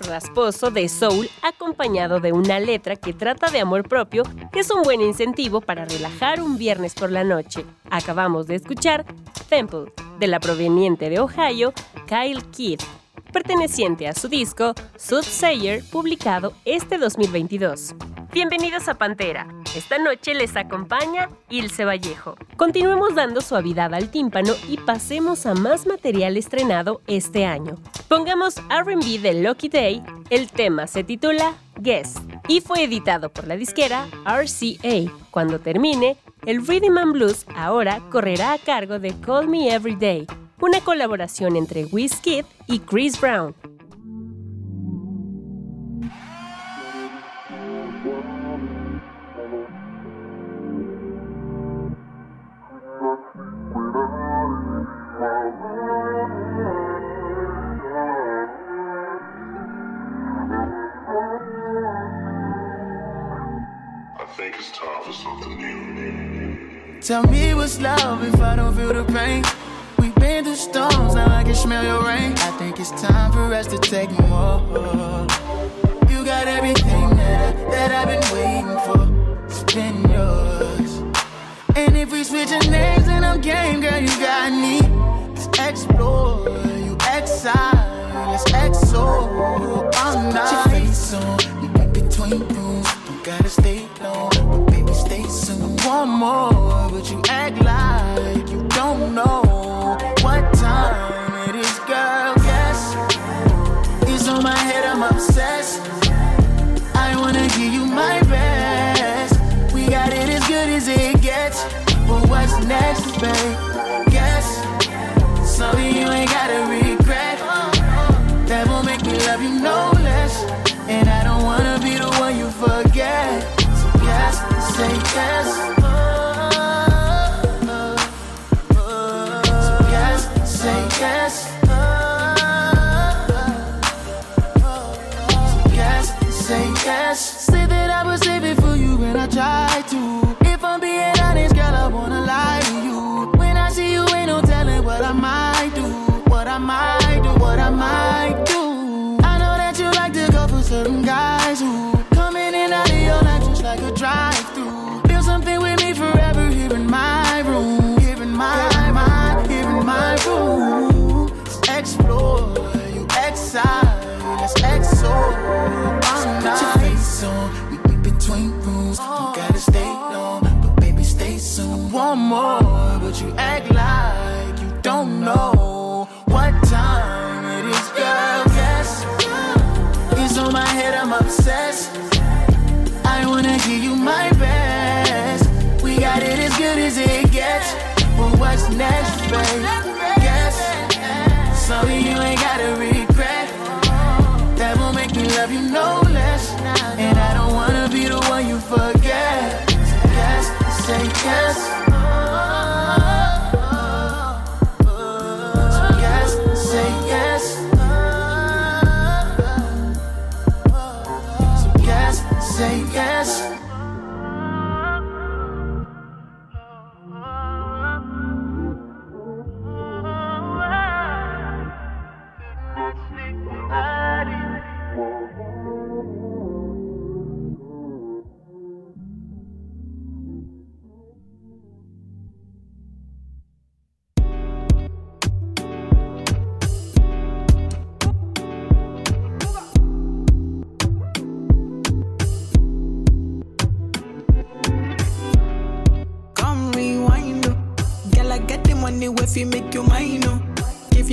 Rasposo de soul acompañado de una letra que trata de amor propio es un buen incentivo para relajar un viernes por la noche. Acabamos de escuchar Temple, de la proveniente de Ohio, Kyle Kidd, perteneciente a su disco Soothsayer, publicado este 2022. Bienvenidos a Pantera. Esta noche les acompaña Ilse Vallejo. Continuemos dando suavidad al tímpano y pasemos a más material estrenado este año. Pongamos RB de Lucky Day, el tema se titula Guess y fue editado por la disquera RCA. Cuando termine, el Rhythm and Blues ahora correrá a cargo de Call Me Every Day, una colaboración entre Wizkid y Chris Brown. Tell me what's love if I don't feel the pain. We've been through storms, now I can smell your rain. I think it's time for us to take more. You got everything that, I, that I've been waiting for. It's been yours. And if we switch our names, then I'm game, girl. You got me. Let's explore. You exile. Let's exo all night. Put your face on. We between rooms. Don't gotta stay One more but you act like you don't know what time it is, girl. Yes, it's on my head, I'm obsessed. I wanna give you my best. We got it as good as it gets, but what's next, babe? Guess something you ain't gotta regret. That will make me love you no less, and I don't wanna be the one you forget. So yes, say yes. Try you If I'm no less. And I don't wanna be the one you forget. Yes, say yes.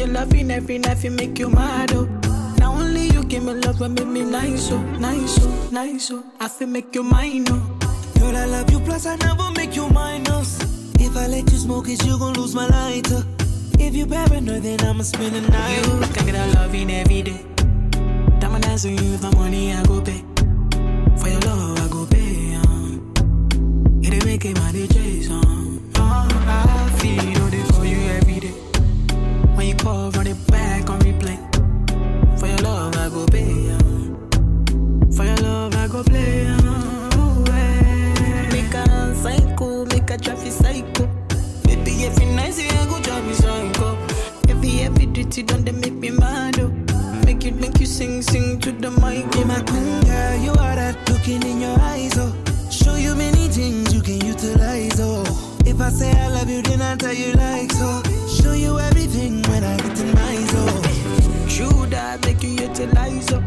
Every night, you make you mad, oh. Now only you give me love and make me nice, oh, nice, oh, nice, oh. I feel make you mine, oh. Girl, I love you, plus I never make you minus. If I let you smoke it, you gon' lose my lighter. If you paranoid, then I'ma spend the night. You can get a loving every day. Diamond dancing you with my money, I go pay. For your love, I go pay. Um. It make it money DJs, um. Oh, I feel Call, run it back on replay. For your love, I go pay. For your love, I go play. Make a psycho, make a traffic psycho. Baby, every night, I go drive me psycho. Every, every duty done, they make me mad. Oh. Make you, make you sing, sing to the mic. Oh. Be my queen girl, you are that looking in your eyes, oh. Show you many things you can utilize, oh. If I say I love you, then I tell you like so. Oh. Show you everything when I get in my zone. True that make you utilize, up?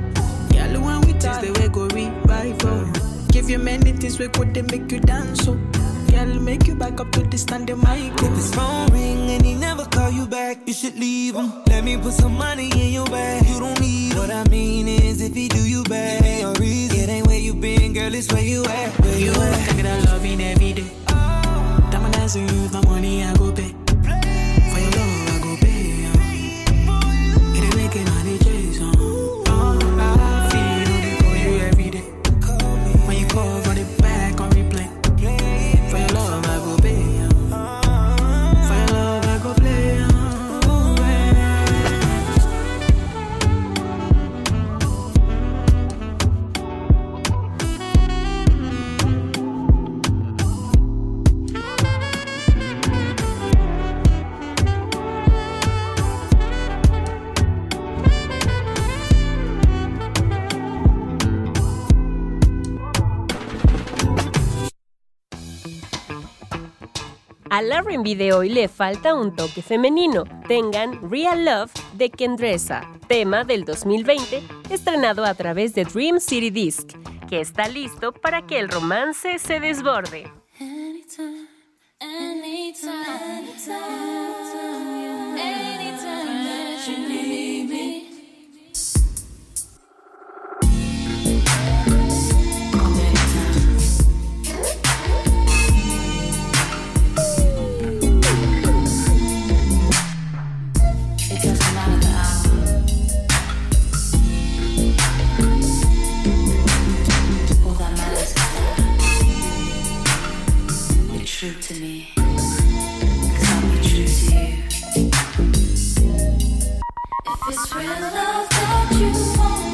Girl, when we taste the way go revive, oh. Give you many things we could they make you dance, oh. Girl, make you back up to the standing mic, If oh. his phone ring and he never call you back, you should leave him. Let me put some money in your bag. You don't need What I mean is, if he do you bad, it ain't a reason. It ain't where you been, girl, it's where you at. Where You you at? think that loving every day. Time and dancing with my money, I go pay. Al R&B de hoy le falta un toque femenino. Tengan Real Love de Kendresa, tema del 2020, estrenado a través de Dream City Disc, que está listo para que el romance se desborde. true to me. Cause I'll be true to you. If it's real love that you want.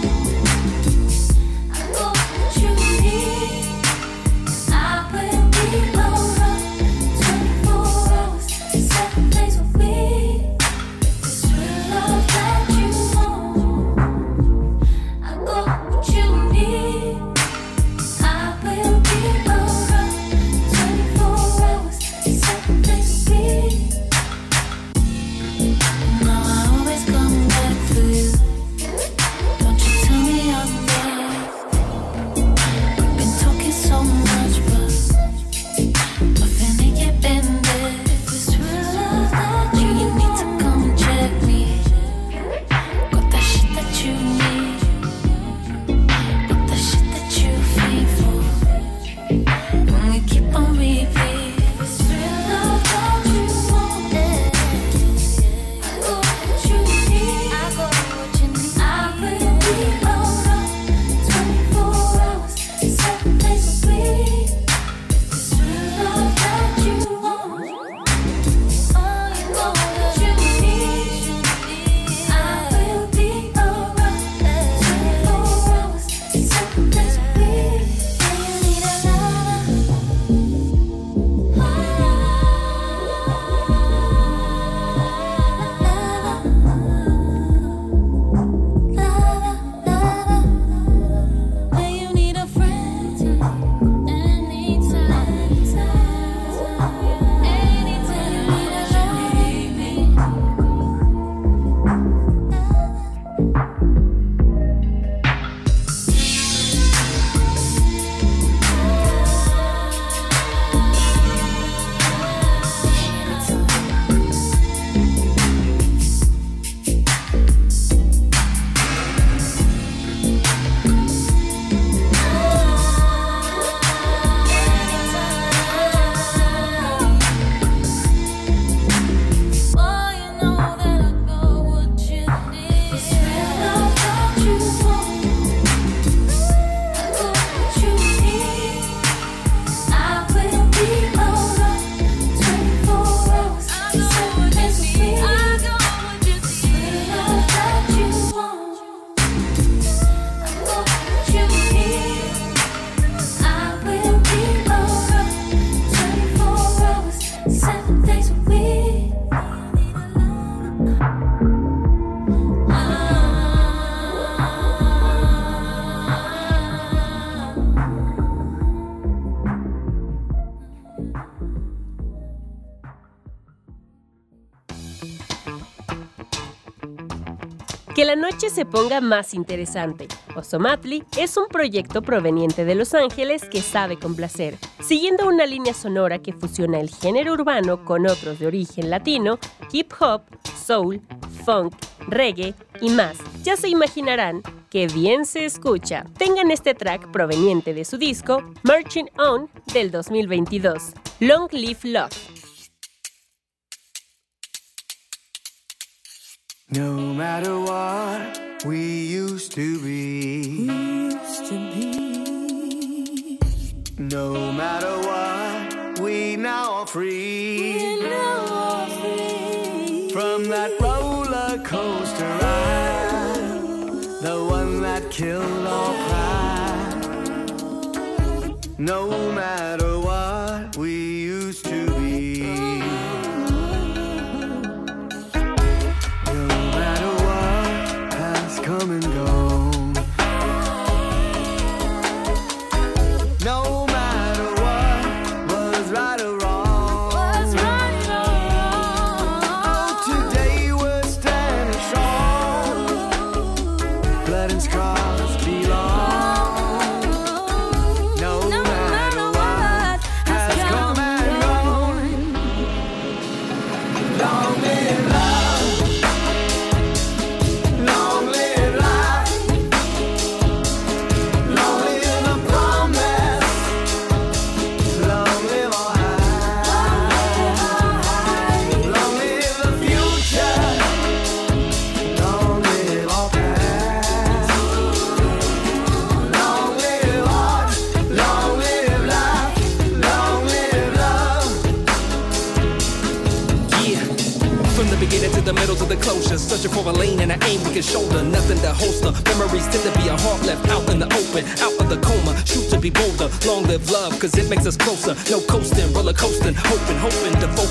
Noche se ponga más interesante. Osomatli es un proyecto proveniente de Los Ángeles que sabe complacer. Siguiendo una línea sonora que fusiona el género urbano con otros de origen latino, hip hop, soul, funk, reggae y más. Ya se imaginarán que bien se escucha. Tengan este track proveniente de su disco Marching On del 2022. Long Live Love. No matter what we used to be. Used to be. No matter what we now are free. We now are free. From that roller coaster ride, the one that killed all pride. No matter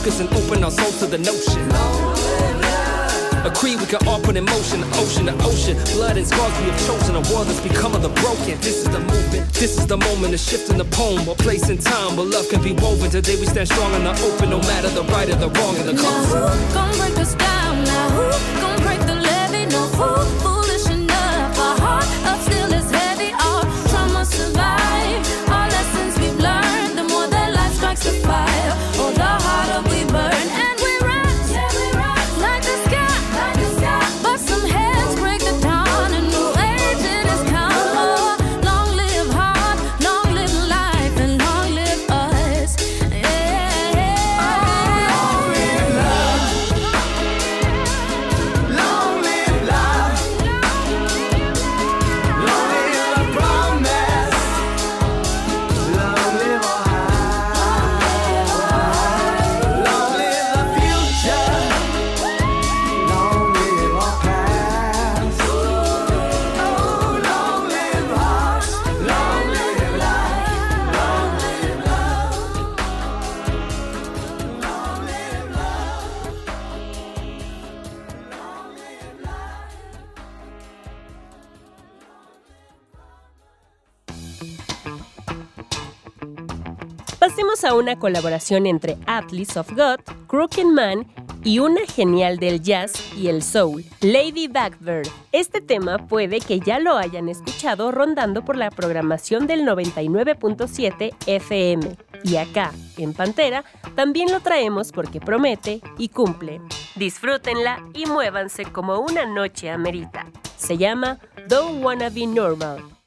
focus and open our souls to the notion. A creed we can all put in motion, ocean, the ocean, blood and scars we have chosen, a world that's become of the broken. This is the movement, this is the moment, a shift in the poem, a place in time where love can be woven. Today we stand strong in the open, no matter the right or the wrong in the Now who gon' break us down? Now who gon' break the levee? No fool, foolish enough. Our heart up still is heavy. Our trauma survive. Our lessons we've learned. The more that life strikes the fire, una colaboración entre Atlas of God, Crooked Man y una genial del jazz y el soul, Lady Blackbird. Este tema puede que ya lo hayan escuchado rondando por la programación del 99.7 FM. Y acá, en Pantera, también lo traemos porque promete y cumple. Disfrútenla y muévanse como una noche amerita. Se llama Don't Wanna Be Normal.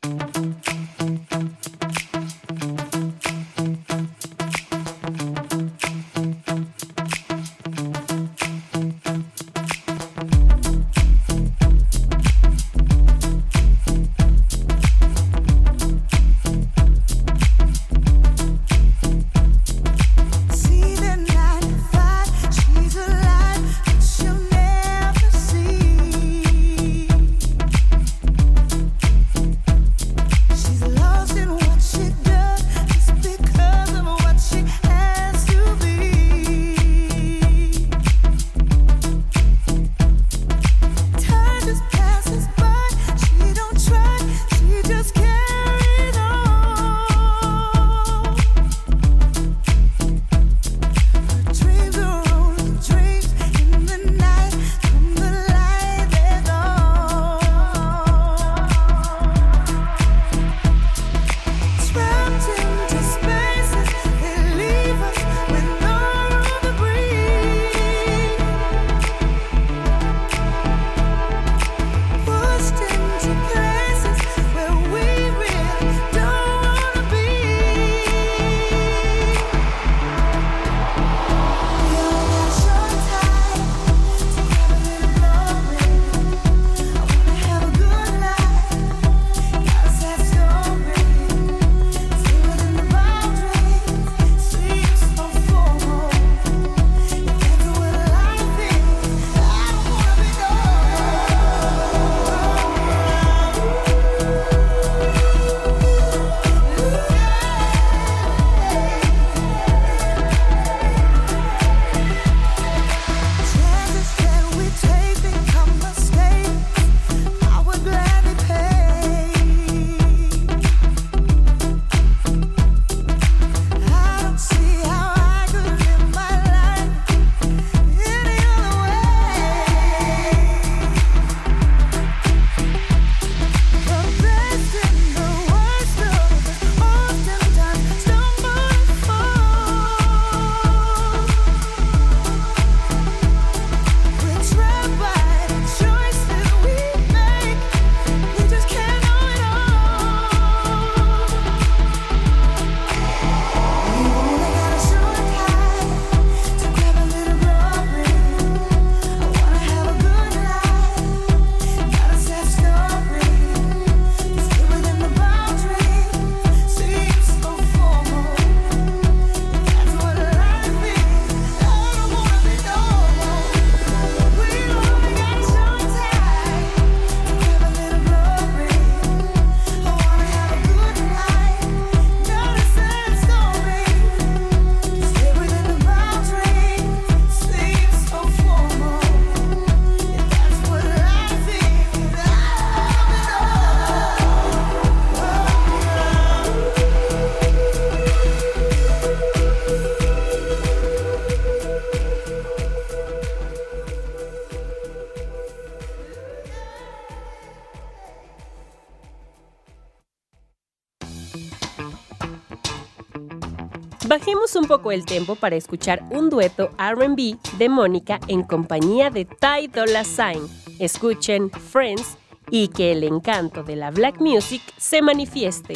Poco el tempo para escuchar un dueto RB de Mónica en compañía de Ty Dolla Sign. Escuchen Friends y que el encanto de la black music se manifieste.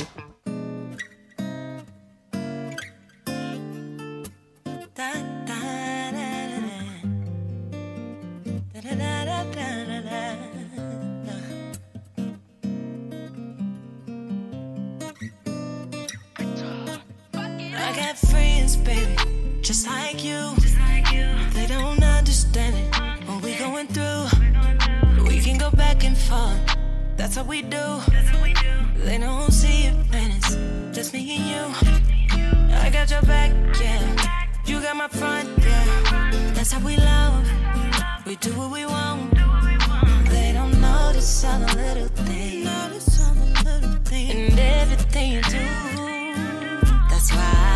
Baby, just like you. They don't understand it. What we going through, we can go back and forth. That's what we do. They don't see it when it's just me and you. I got your back, yeah. You got my front, yeah. That's how we love. We do what we want. They don't notice all the little things. And everything you do. That's why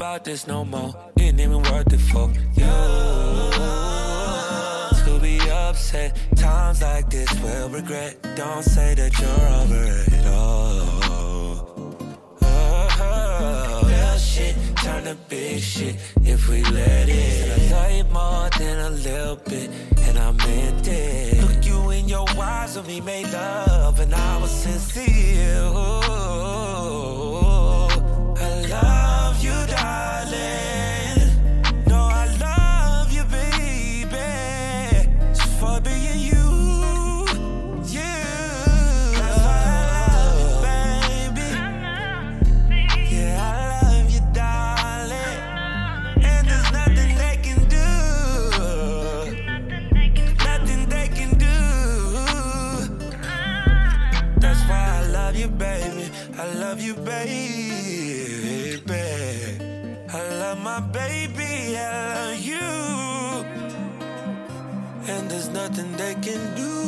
about this no more. You ain't even worth it for you. To be upset, times like this will regret. Don't say that you're over it. Oh, oh, little shit turn to big shit if we let it. I love you more than a little bit, and I meant it. Look you in your eyes when we made love, and I was sincere. I they can do.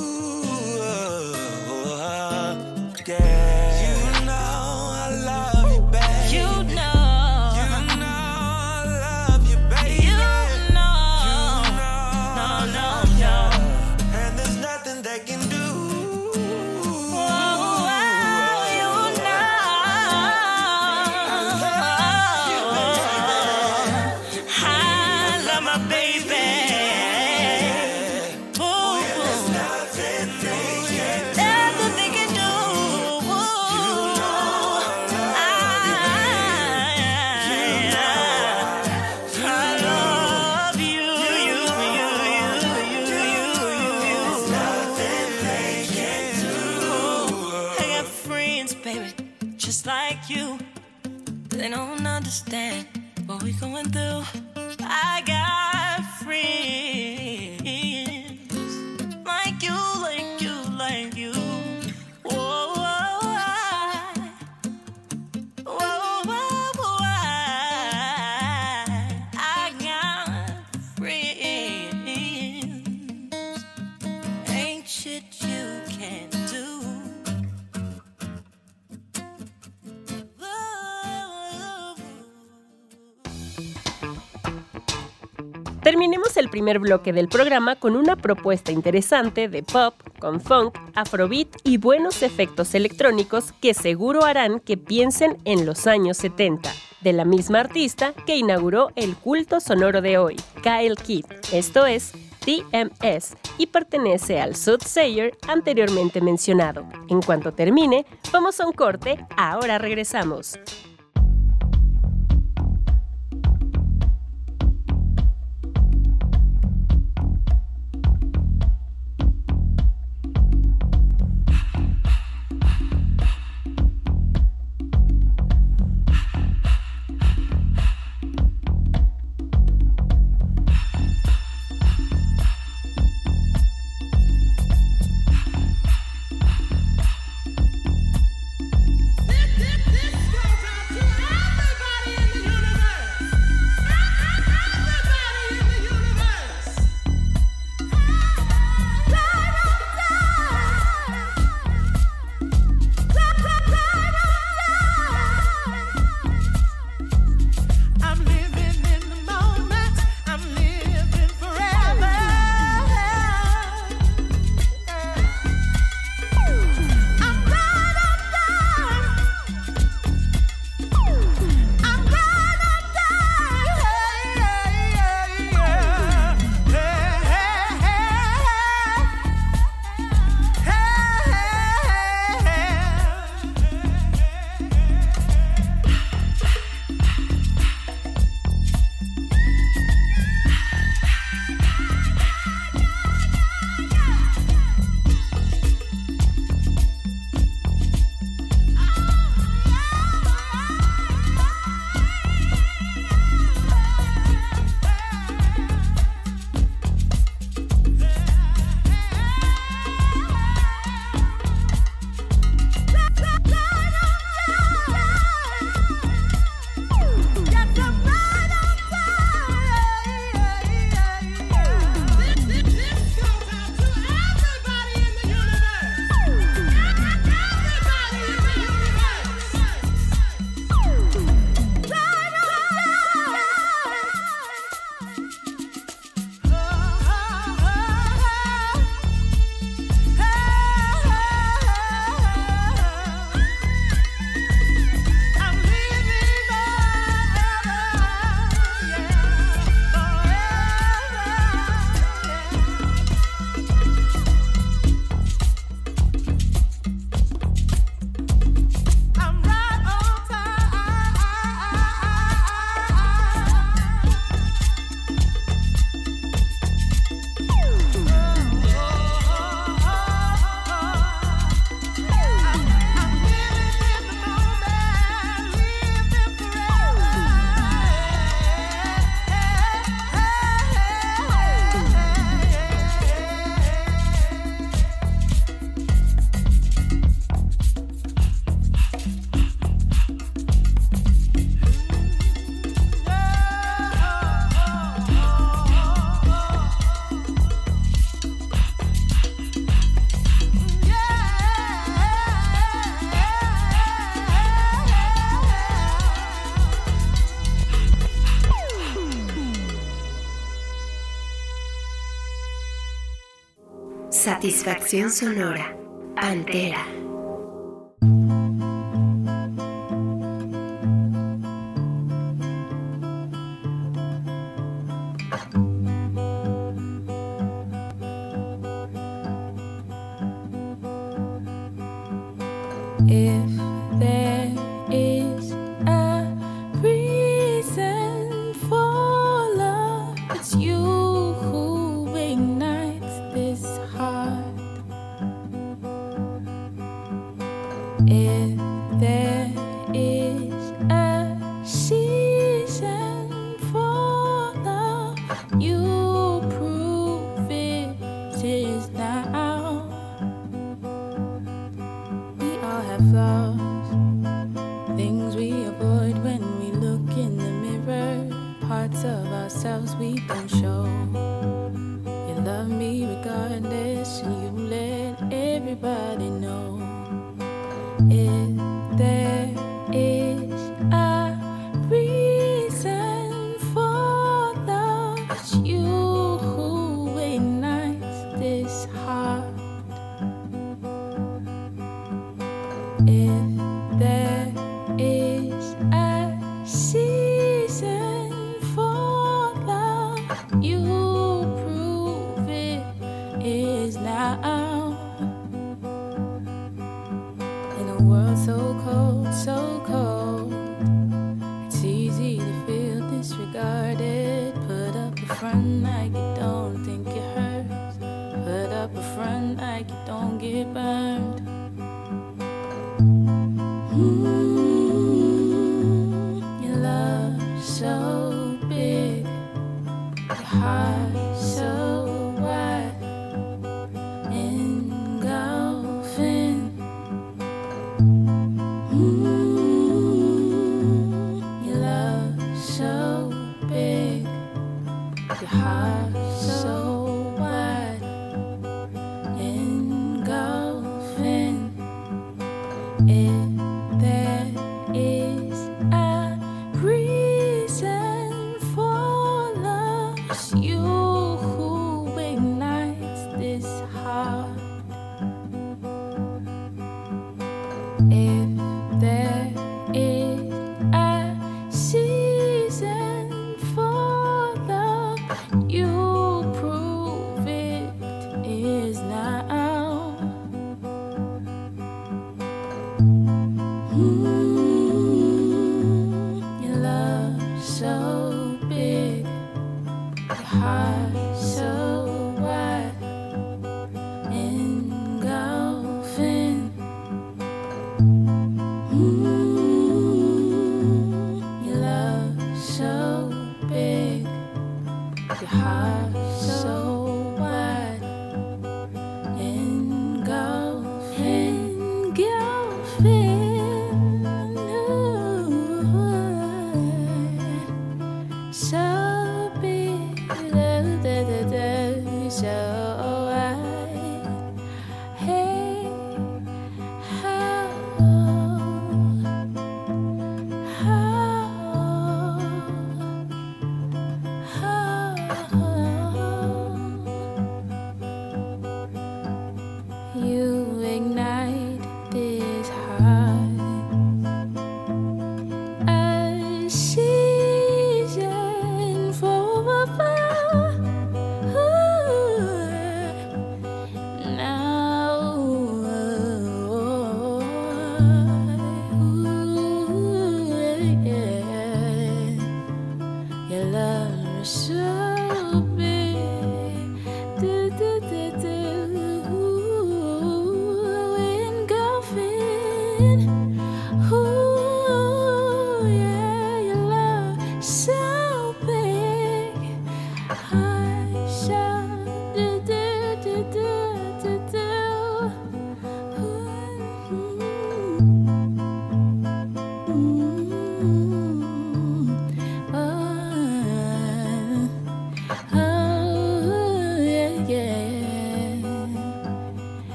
Bloque del programa con una propuesta interesante de pop, con funk, afrobeat y buenos efectos electrónicos que seguro harán que piensen en los años 70, de la misma artista que inauguró el culto sonoro de hoy, Kyle Kidd. Esto es TMS y pertenece al Soothsayer anteriormente mencionado. En cuanto termine, vamos a un corte, ahora regresamos. Satisfacción sonora. Pantera.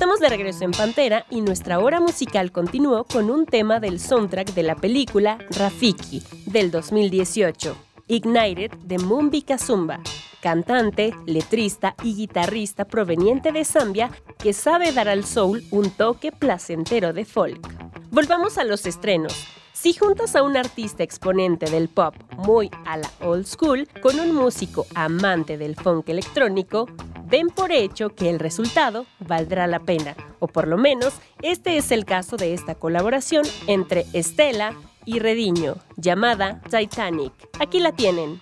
Estamos de regreso en Pantera y nuestra hora musical continuó con un tema del soundtrack de la película Rafiki del 2018, Ignited de Mumbi Kazumba, cantante, letrista y guitarrista proveniente de Zambia que sabe dar al soul un toque placentero de folk. Volvamos a los estrenos. Si juntas a un artista exponente del pop muy a la old school con un músico amante del funk electrónico, den por hecho que el resultado valdrá la pena, o por lo menos este es el caso de esta colaboración entre Estela y Rediño, llamada Titanic. Aquí la tienen.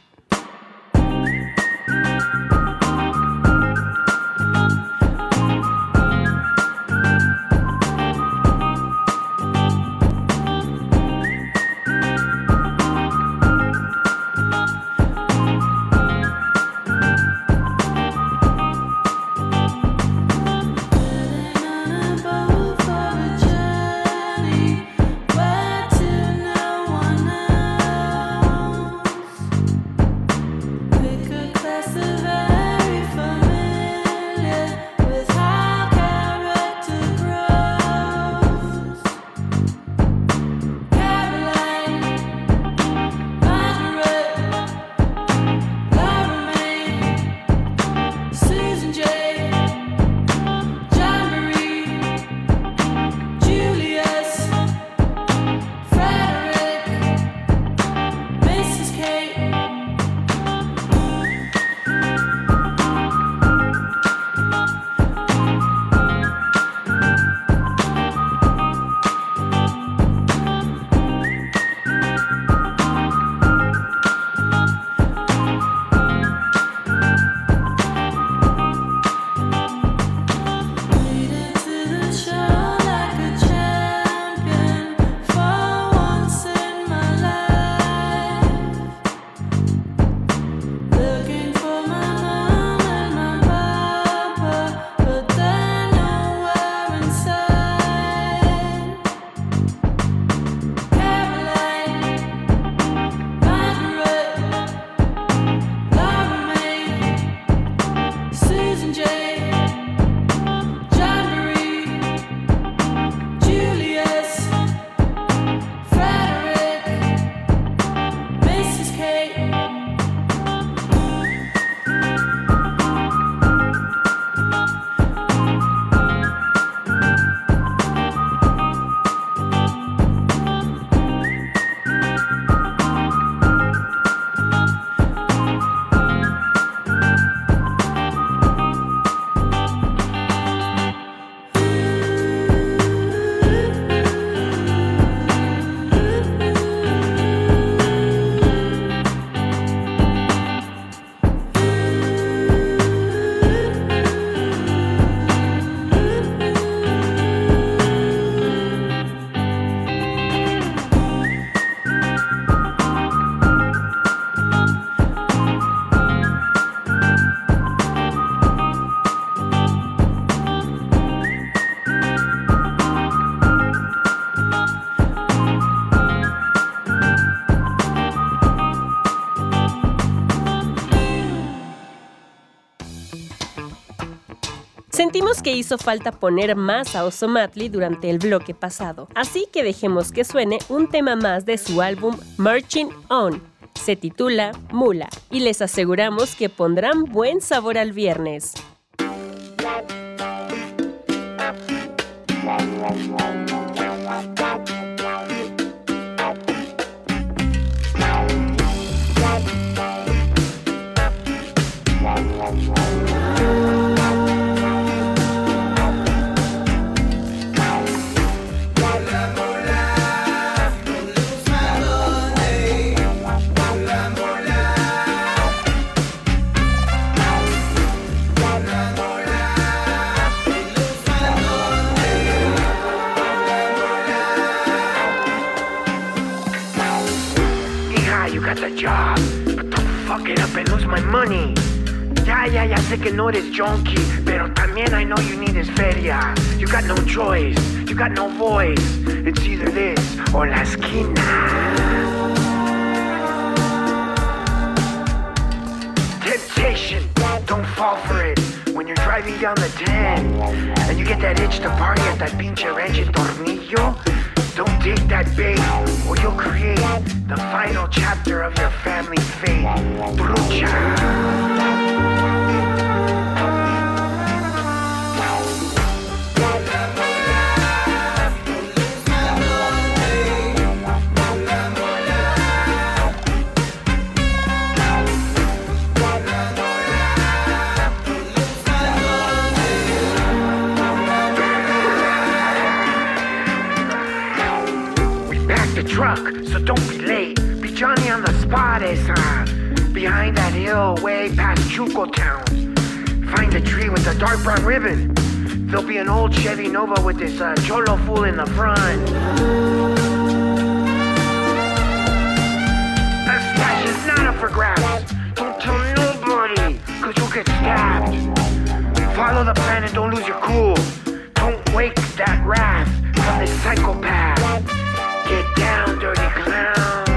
Sentimos que hizo falta poner más a Osomatli durante el bloque pasado, así que dejemos que suene un tema más de su álbum Marching On. Se titula Mula y les aseguramos que pondrán buen sabor al viernes. My money. Yeah, ya, ya sé que no eres junkie, pero también I know you need is feria. You got no choice, you got no voice. It's either this or la esquina. Temptation, don't fall for it. When you're driving down the 10 and you get that itch to party at that pinche ranch Tornillo, don't take that bait or you'll create the final chapter of your family's fate. Trucha. Packed so don't be late. Be Johnny on the spot is uh, behind that hill way past Chuco Town. Find a tree with a dark brown ribbon. There'll be an old Chevy Nova with this uh, cholo fool in the front. That stash is not up for grabs. Don't tell nobody, cause you'll get stabbed. Follow the plan and don't lose your cool. Don't wake that wrath from this psychopath. Get down, dirty clown.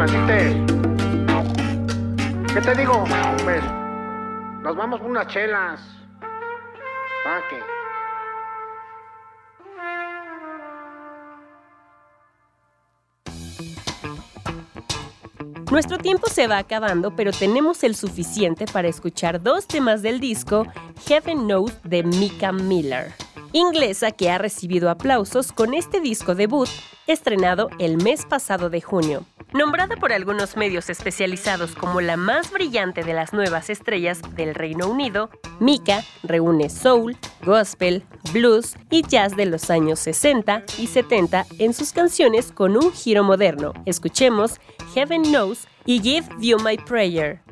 ¿Qué te digo? Pues, nos vamos por unas chelas. Nuestro tiempo se va acabando, pero tenemos el suficiente para escuchar dos temas del disco Heaven Knows de Mika Miller, inglesa que ha recibido aplausos con este disco debut estrenado el mes pasado de junio. Nombrada por algunos medios especializados como la más brillante de las nuevas estrellas del Reino Unido, Mika reúne soul, gospel, blues y jazz de los años 60 y 70 en sus canciones con un giro moderno. Escuchemos Heaven Knows y Give You My Prayer.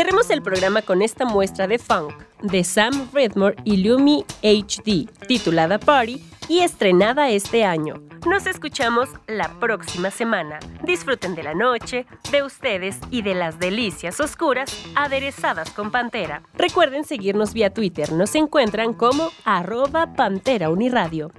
Cerremos el programa con esta muestra de funk de Sam Redmore y Lumi HD, titulada Party y estrenada este año. Nos escuchamos la próxima semana. Disfruten de la noche, de ustedes y de las delicias oscuras aderezadas con Pantera. Recuerden seguirnos vía Twitter. Nos encuentran como arroba Pantera Uniradio.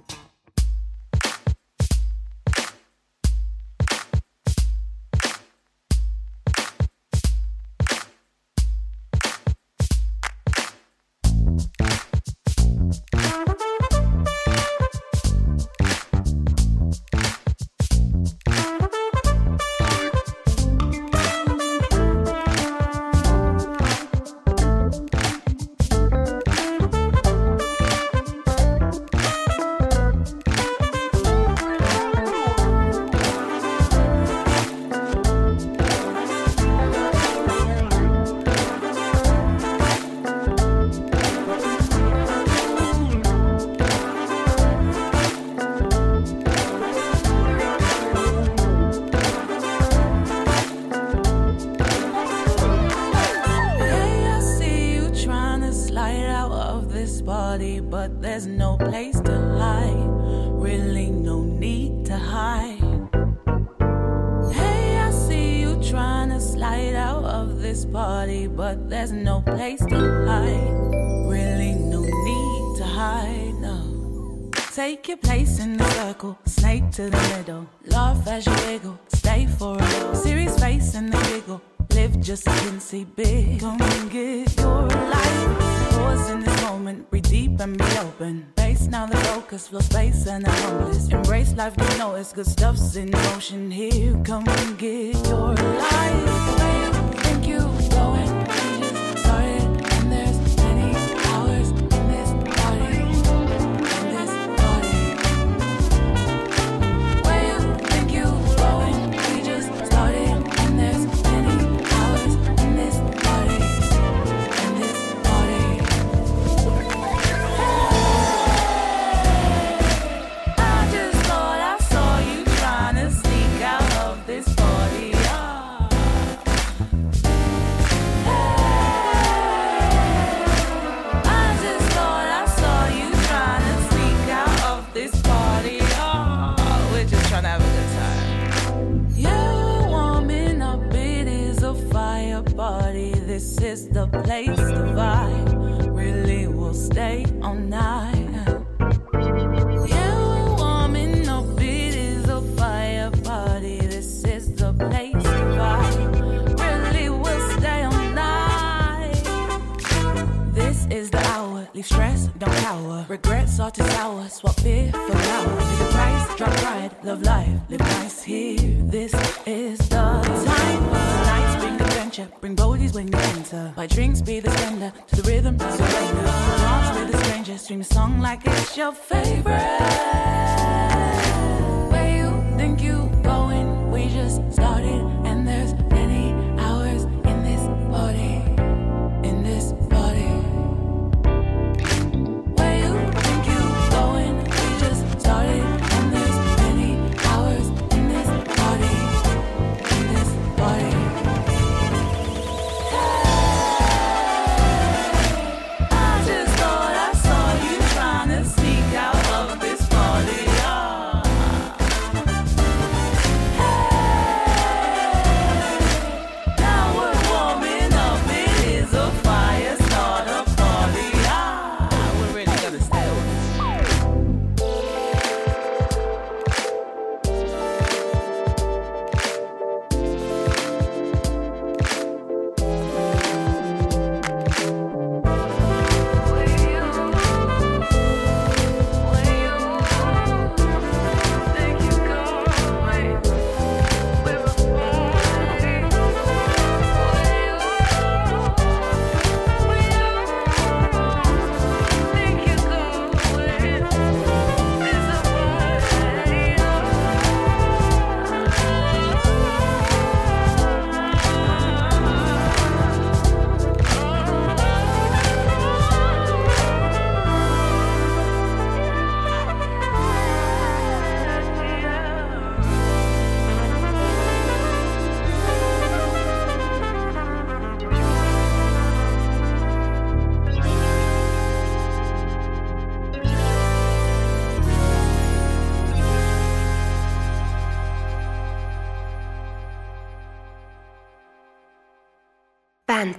Take your place in the circle, snake to the middle. Laugh as you wiggle, stay for a little. Serious face in the giggle, live just a see big. Come and get your life. Pause in this moment, breathe deep and be open. Face now the focus, flow space and the homeless. Embrace life, you know it's good stuff's in motion. Here, come and get your life.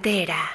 Pantera.